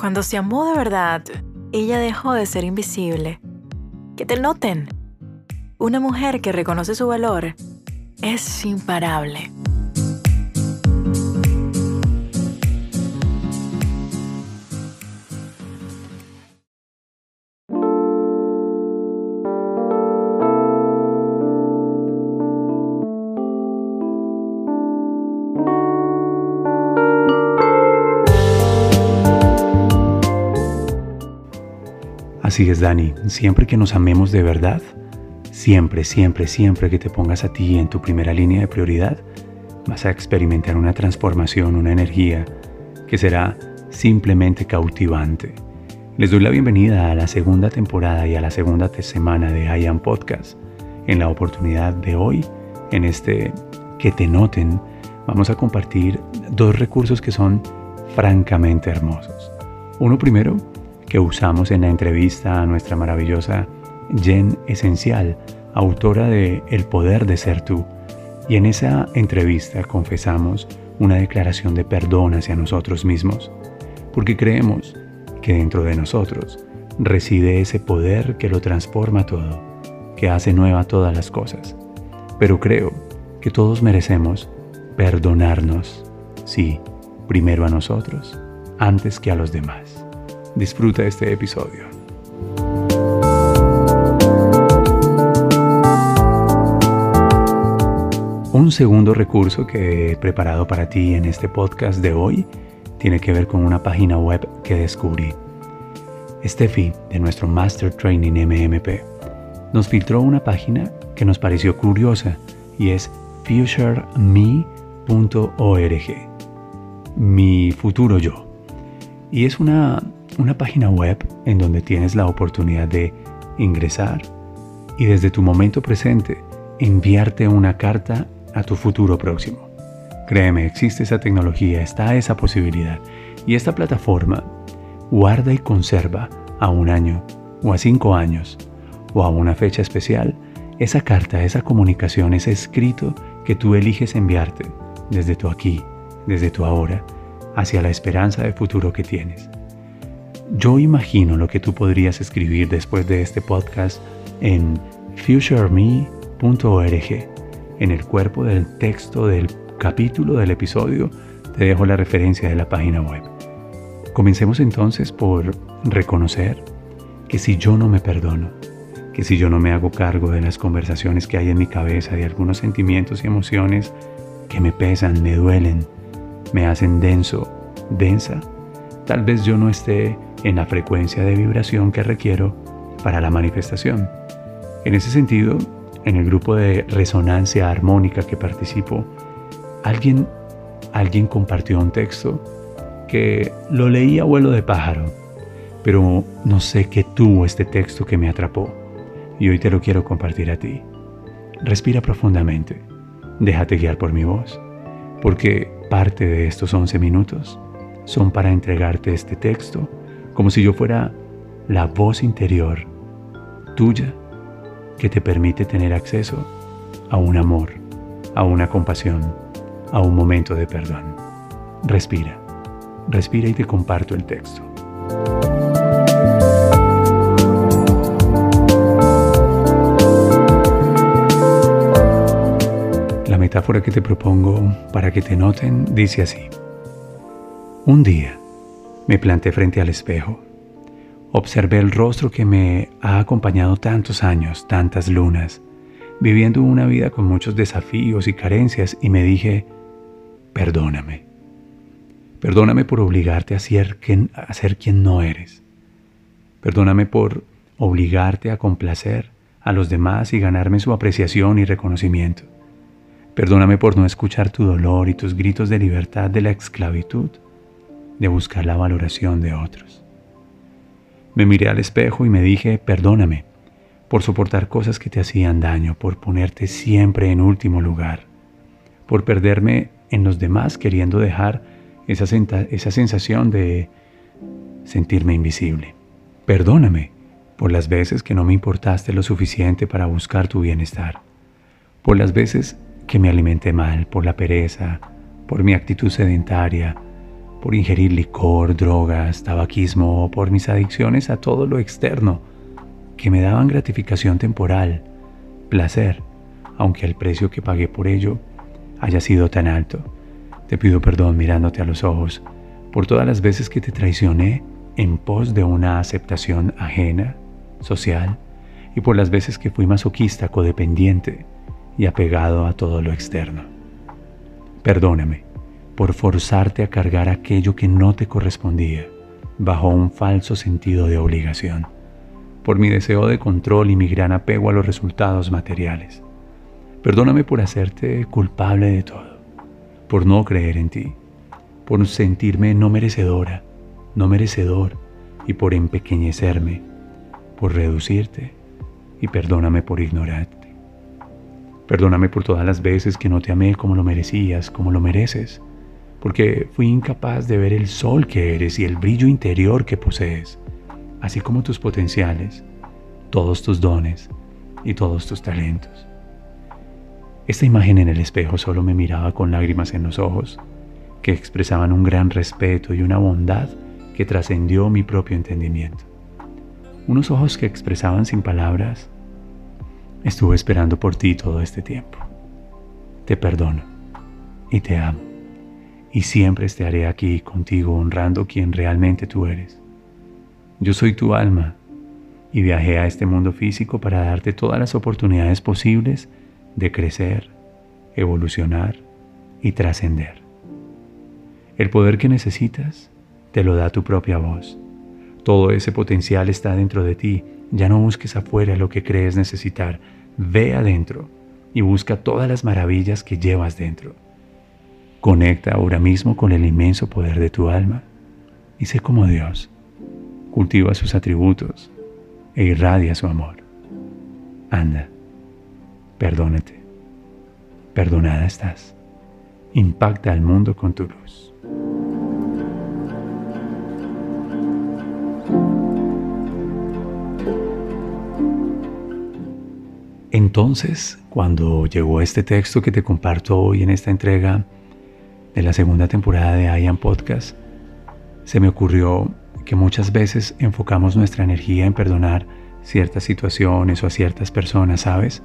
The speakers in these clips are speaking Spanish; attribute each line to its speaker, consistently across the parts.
Speaker 1: Cuando se amó de verdad, ella dejó de ser invisible. Que te noten. Una mujer que reconoce su valor es imparable.
Speaker 2: Así es, Dani, siempre que nos amemos de verdad, siempre, siempre, siempre que te pongas a ti en tu primera línea de prioridad, vas a experimentar una transformación, una energía que será simplemente cautivante. Les doy la bienvenida a la segunda temporada y a la segunda semana de I Am Podcast. En la oportunidad de hoy, en este que te noten, vamos a compartir dos recursos que son francamente hermosos. Uno primero que usamos en la entrevista a nuestra maravillosa Jen Esencial, autora de El poder de ser tú. Y en esa entrevista confesamos una declaración de perdón hacia nosotros mismos, porque creemos que dentro de nosotros reside ese poder que lo transforma todo, que hace nueva todas las cosas. Pero creo que todos merecemos perdonarnos, sí, primero a nosotros, antes que a los demás. Disfruta este episodio. Un segundo recurso que he preparado para ti en este podcast de hoy tiene que ver con una página web que descubrí. Steffi, de nuestro Master Training MMP, nos filtró una página que nos pareció curiosa y es futureme.org. Mi futuro yo. Y es una una página web en donde tienes la oportunidad de ingresar y desde tu momento presente enviarte una carta a tu futuro próximo. Créeme, existe esa tecnología, está esa posibilidad y esta plataforma guarda y conserva a un año o a cinco años o a una fecha especial esa carta, esa comunicación, ese escrito que tú eliges enviarte desde tu aquí, desde tu ahora, hacia la esperanza de futuro que tienes. Yo imagino lo que tú podrías escribir después de este podcast en futureme.org. En el cuerpo del texto del capítulo del episodio te dejo la referencia de la página web. Comencemos entonces por reconocer que si yo no me perdono, que si yo no me hago cargo de las conversaciones que hay en mi cabeza, de algunos sentimientos y emociones que me pesan, me duelen, me hacen denso, densa, tal vez yo no esté en la frecuencia de vibración que requiero para la manifestación. En ese sentido, en el grupo de resonancia armónica que participo, alguien, alguien compartió un texto que lo leí a vuelo de pájaro, pero no sé qué tuvo este texto que me atrapó y hoy te lo quiero compartir a ti. Respira profundamente, déjate guiar por mi voz, porque parte de estos 11 minutos son para entregarte este texto como si yo fuera la voz interior tuya que te permite tener acceso a un amor, a una compasión, a un momento de perdón. Respira, respira y te comparto el texto. La metáfora que te propongo para que te noten dice así. Un día, me planté frente al espejo. Observé el rostro que me ha acompañado tantos años, tantas lunas, viviendo una vida con muchos desafíos y carencias y me dije, perdóname. Perdóname por obligarte a ser, quien, a ser quien no eres. Perdóname por obligarte a complacer a los demás y ganarme su apreciación y reconocimiento. Perdóname por no escuchar tu dolor y tus gritos de libertad de la esclavitud de buscar la valoración de otros. Me miré al espejo y me dije, perdóname por soportar cosas que te hacían daño, por ponerte siempre en último lugar, por perderme en los demás queriendo dejar esa, esa sensación de sentirme invisible. Perdóname por las veces que no me importaste lo suficiente para buscar tu bienestar, por las veces que me alimenté mal, por la pereza, por mi actitud sedentaria, por ingerir licor, drogas, tabaquismo o por mis adicciones a todo lo externo que me daban gratificación temporal, placer, aunque el precio que pagué por ello haya sido tan alto. Te pido perdón mirándote a los ojos por todas las veces que te traicioné en pos de una aceptación ajena, social, y por las veces que fui masoquista, codependiente y apegado a todo lo externo. Perdóname por forzarte a cargar aquello que no te correspondía bajo un falso sentido de obligación, por mi deseo de control y mi gran apego a los resultados materiales. Perdóname por hacerte culpable de todo, por no creer en ti, por sentirme no merecedora, no merecedor y por empequeñecerme, por reducirte y perdóname por ignorarte. Perdóname por todas las veces que no te amé como lo merecías, como lo mereces, porque fui incapaz de ver el sol que eres y el brillo interior que posees, así como tus potenciales, todos tus dones y todos tus talentos. Esta imagen en el espejo solo me miraba con lágrimas en los ojos, que expresaban un gran respeto y una bondad que trascendió mi propio entendimiento. Unos ojos que expresaban sin palabras, estuve esperando por ti todo este tiempo. Te perdono y te amo, y siempre estaré aquí contigo honrando quien realmente tú eres. Yo soy tu alma y viajé a este mundo físico para darte todas las oportunidades posibles de crecer, evolucionar y trascender. El poder que necesitas te lo da tu propia voz. Todo ese potencial está dentro de ti. Ya no busques afuera lo que crees necesitar. Ve adentro y busca todas las maravillas que llevas dentro. Conecta ahora mismo con el inmenso poder de tu alma y sé como Dios. Cultiva sus atributos e irradia su amor. Anda Perdónate. Perdonada estás. Impacta al mundo con tu luz. Entonces, cuando llegó este texto que te comparto hoy en esta entrega de la segunda temporada de IAM Podcast, se me ocurrió que muchas veces enfocamos nuestra energía en perdonar ciertas situaciones o a ciertas personas, ¿sabes?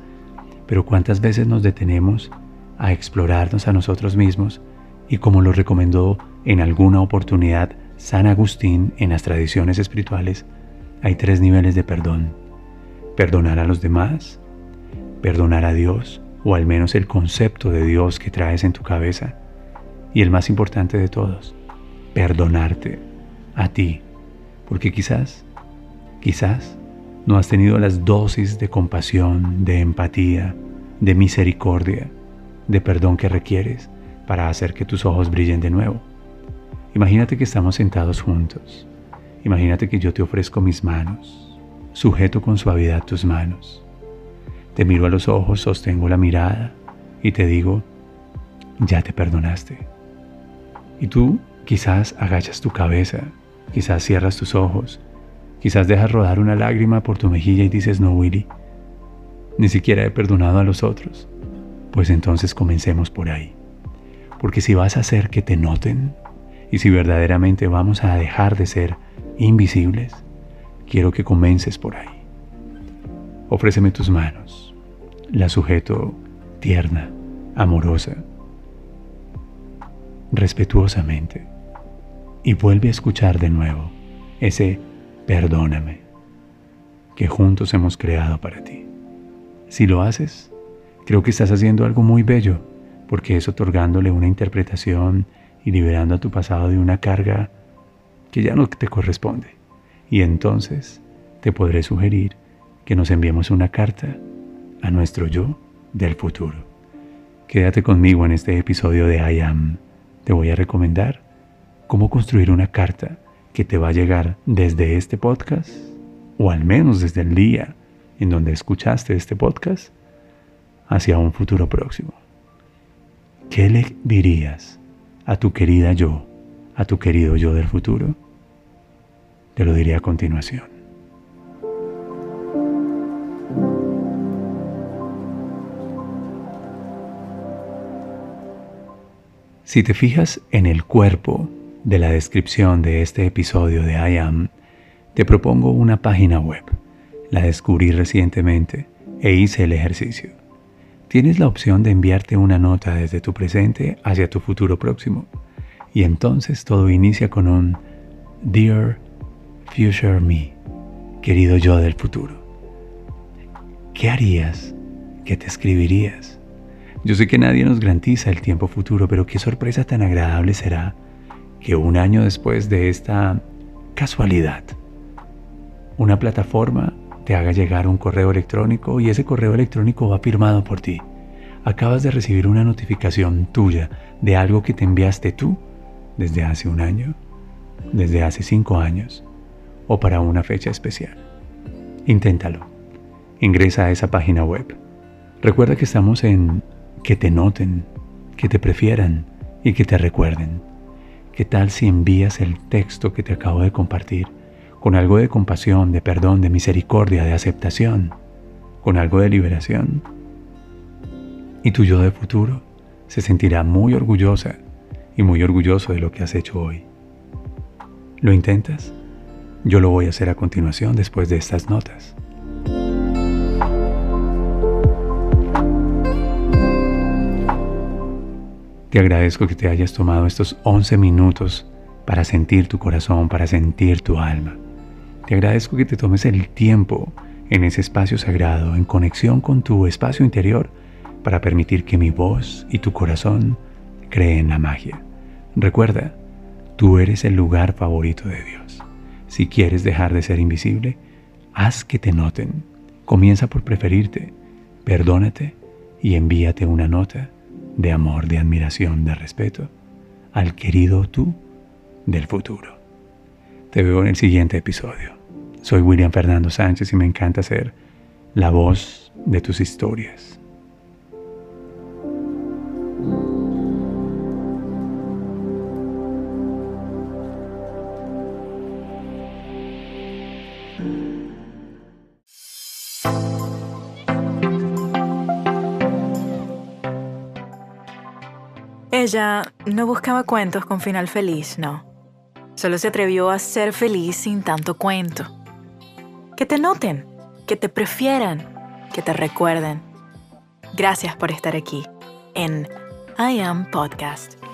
Speaker 2: Pero cuántas veces nos detenemos a explorarnos a nosotros mismos y como lo recomendó en alguna oportunidad San Agustín en las tradiciones espirituales, hay tres niveles de perdón. Perdonar a los demás, perdonar a Dios, o al menos el concepto de Dios que traes en tu cabeza, y el más importante de todos, perdonarte a ti, porque quizás, quizás no has tenido las dosis de compasión, de empatía, de misericordia, de perdón que requieres para hacer que tus ojos brillen de nuevo. Imagínate que estamos sentados juntos. Imagínate que yo te ofrezco mis manos, sujeto con suavidad tus manos. Te miro a los ojos, sostengo la mirada y te digo, ya te perdonaste. Y tú quizás agachas tu cabeza, quizás cierras tus ojos Quizás dejas rodar una lágrima por tu mejilla y dices, no, Willy, ni siquiera he perdonado a los otros. Pues entonces comencemos por ahí. Porque si vas a hacer que te noten y si verdaderamente vamos a dejar de ser invisibles, quiero que comences por ahí. Ofréceme tus manos. La sujeto tierna, amorosa, respetuosamente. Y vuelve a escuchar de nuevo ese perdóname, que juntos hemos creado para ti. Si lo haces, creo que estás haciendo algo muy bello, porque es otorgándole una interpretación y liberando a tu pasado de una carga que ya no te corresponde. Y entonces te podré sugerir que nos enviemos una carta a nuestro yo del futuro. Quédate conmigo en este episodio de I Am. Te voy a recomendar cómo construir una carta que te va a llegar desde este podcast, o al menos desde el día en donde escuchaste este podcast, hacia un futuro próximo. ¿Qué le dirías a tu querida yo, a tu querido yo del futuro? Te lo diré a continuación. Si te fijas en el cuerpo de la descripción de este episodio de I Am, te propongo una página web. La descubrí recientemente e hice el ejercicio. Tienes la opción de enviarte una nota desde tu presente hacia tu futuro próximo. Y entonces todo inicia con un Dear Future Me, querido yo del futuro. ¿Qué harías? ¿Qué te escribirías? Yo sé que nadie nos garantiza el tiempo futuro, pero qué sorpresa tan agradable será que un año después de esta casualidad, una plataforma te haga llegar un correo electrónico y ese correo electrónico va firmado por ti. Acabas de recibir una notificación tuya de algo que te enviaste tú desde hace un año, desde hace cinco años o para una fecha especial. Inténtalo. Ingresa a esa página web. Recuerda que estamos en que te noten, que te prefieran y que te recuerden. ¿Qué tal si envías el texto que te acabo de compartir con algo de compasión, de perdón, de misericordia, de aceptación, con algo de liberación? Y tu yo de futuro se sentirá muy orgullosa y muy orgulloso de lo que has hecho hoy. ¿Lo intentas? Yo lo voy a hacer a continuación después de estas notas. Te agradezco que te hayas tomado estos 11 minutos para sentir tu corazón, para sentir tu alma. Te agradezco que te tomes el tiempo en ese espacio sagrado, en conexión con tu espacio interior, para permitir que mi voz y tu corazón creen la magia. Recuerda, tú eres el lugar favorito de Dios. Si quieres dejar de ser invisible, haz que te noten. Comienza por preferirte, perdónate y envíate una nota de amor, de admiración, de respeto al querido tú del futuro. Te veo en el siguiente episodio. Soy William Fernando Sánchez y me encanta ser la voz de tus historias.
Speaker 1: Ella no buscaba cuentos con final feliz, no. Solo se atrevió a ser feliz sin tanto cuento. Que te noten, que te prefieran, que te recuerden. Gracias por estar aquí en I Am Podcast.